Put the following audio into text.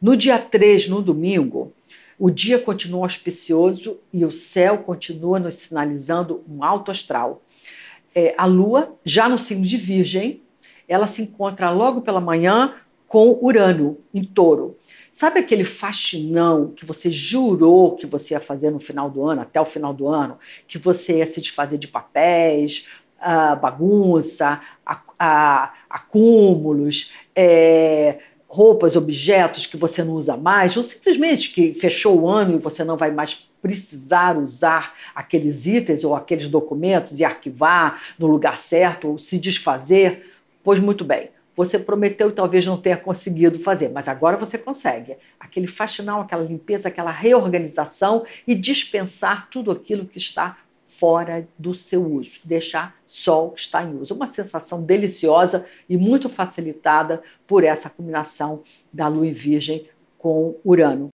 No dia 3, no domingo, o dia continua auspicioso e o céu continua nos sinalizando um alto astral. É, a Lua, já no signo de Virgem, ela se encontra logo pela manhã com Urano, em touro. Sabe aquele faxinão que você jurou que você ia fazer no final do ano, até o final do ano, que você ia se desfazer de papéis, uh, bagunça, acúmulos, é, roupas, objetos que você não usa mais, ou simplesmente que fechou o ano e você não vai mais precisar usar aqueles itens ou aqueles documentos e arquivar no lugar certo ou se desfazer, pois muito bem. Você prometeu e talvez não tenha conseguido fazer, mas agora você consegue. Aquele faxinal, aquela limpeza, aquela reorganização e dispensar tudo aquilo que está fora do seu uso, deixar que está em uso. Uma sensação deliciosa e muito facilitada por essa combinação da lua virgem com Urano.